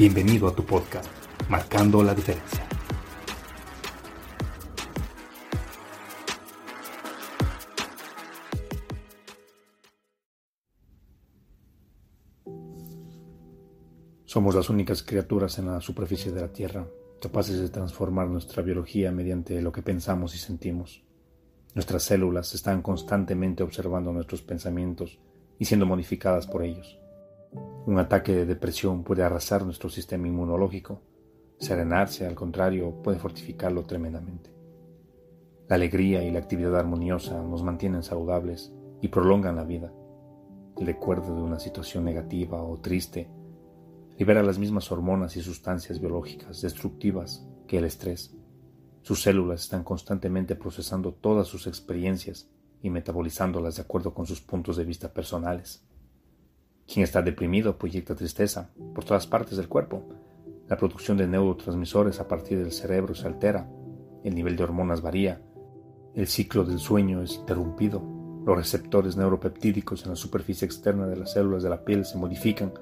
Bienvenido a tu podcast, Marcando la Diferencia. Somos las únicas criaturas en la superficie de la Tierra capaces de transformar nuestra biología mediante lo que pensamos y sentimos. Nuestras células están constantemente observando nuestros pensamientos y siendo modificadas por ellos. Un ataque de depresión puede arrasar nuestro sistema inmunológico. Serenarse, al contrario, puede fortificarlo tremendamente. La alegría y la actividad armoniosa nos mantienen saludables y prolongan la vida. El recuerdo de una situación negativa o triste libera las mismas hormonas y sustancias biológicas destructivas que el estrés. Sus células están constantemente procesando todas sus experiencias y metabolizándolas de acuerdo con sus puntos de vista personales. Quien está deprimido proyecta tristeza por todas partes del cuerpo. La producción de neurotransmisores a partir del cerebro se altera, el nivel de hormonas varía, el ciclo del sueño es interrumpido, los receptores neuropeptídicos en la superficie externa de las células de la piel se modifican,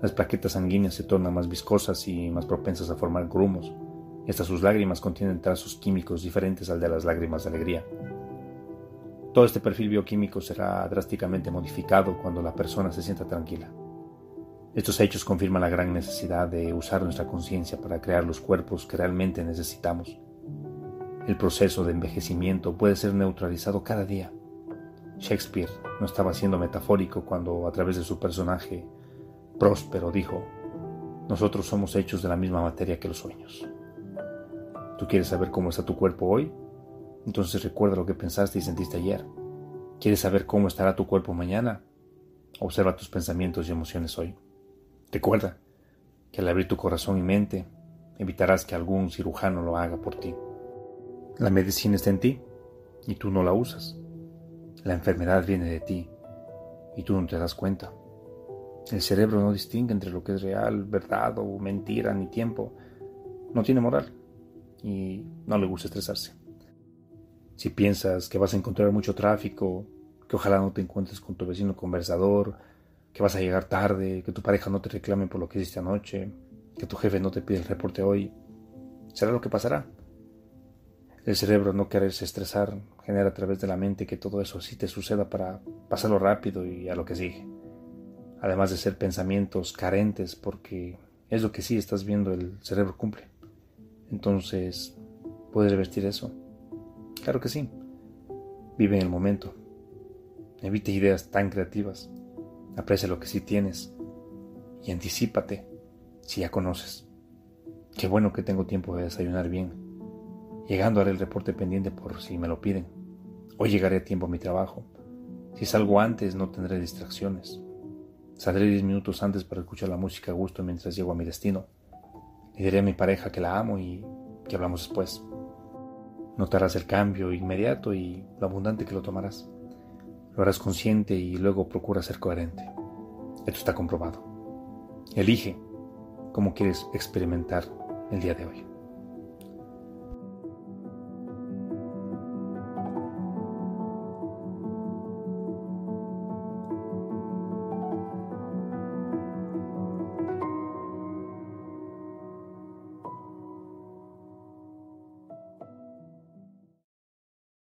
las plaquetas sanguíneas se tornan más viscosas y más propensas a formar grumos, y hasta sus lágrimas contienen trazos químicos diferentes al de las lágrimas de alegría. Todo este perfil bioquímico será drásticamente modificado cuando la persona se sienta tranquila. Estos hechos confirman la gran necesidad de usar nuestra conciencia para crear los cuerpos que realmente necesitamos. El proceso de envejecimiento puede ser neutralizado cada día. Shakespeare no estaba siendo metafórico cuando a través de su personaje próspero dijo, nosotros somos hechos de la misma materia que los sueños. ¿Tú quieres saber cómo está tu cuerpo hoy? Entonces recuerda lo que pensaste y sentiste ayer. ¿Quieres saber cómo estará tu cuerpo mañana? Observa tus pensamientos y emociones hoy. Recuerda que al abrir tu corazón y mente, evitarás que algún cirujano lo haga por ti. La medicina está en ti y tú no la usas. La enfermedad viene de ti y tú no te das cuenta. El cerebro no distingue entre lo que es real, verdad o mentira ni tiempo. No tiene moral y no le gusta estresarse. Si piensas que vas a encontrar mucho tráfico, que ojalá no te encuentres con tu vecino conversador, que vas a llegar tarde, que tu pareja no te reclame por lo que hiciste anoche, que tu jefe no te pide el reporte hoy, será lo que pasará. El cerebro no quererse estresar genera a través de la mente que todo eso sí te suceda para pasarlo rápido y a lo que sigue. Además de ser pensamientos carentes porque es lo que sí estás viendo el cerebro cumple. Entonces, ¿puedes revertir eso? Claro que sí. Vive en el momento. Evite ideas tan creativas. Aprecia lo que sí tienes. Y anticípate si ya conoces. Qué bueno que tengo tiempo de desayunar bien. Llegando haré el reporte pendiente por si me lo piden. Hoy llegaré a tiempo a mi trabajo. Si salgo antes no tendré distracciones. Saldré diez minutos antes para escuchar la música a gusto mientras llego a mi destino. Le diré a mi pareja que la amo y que hablamos después. Notarás el cambio inmediato y lo abundante que lo tomarás. Lo harás consciente y luego procura ser coherente. Esto está comprobado. Elige cómo quieres experimentar el día de hoy.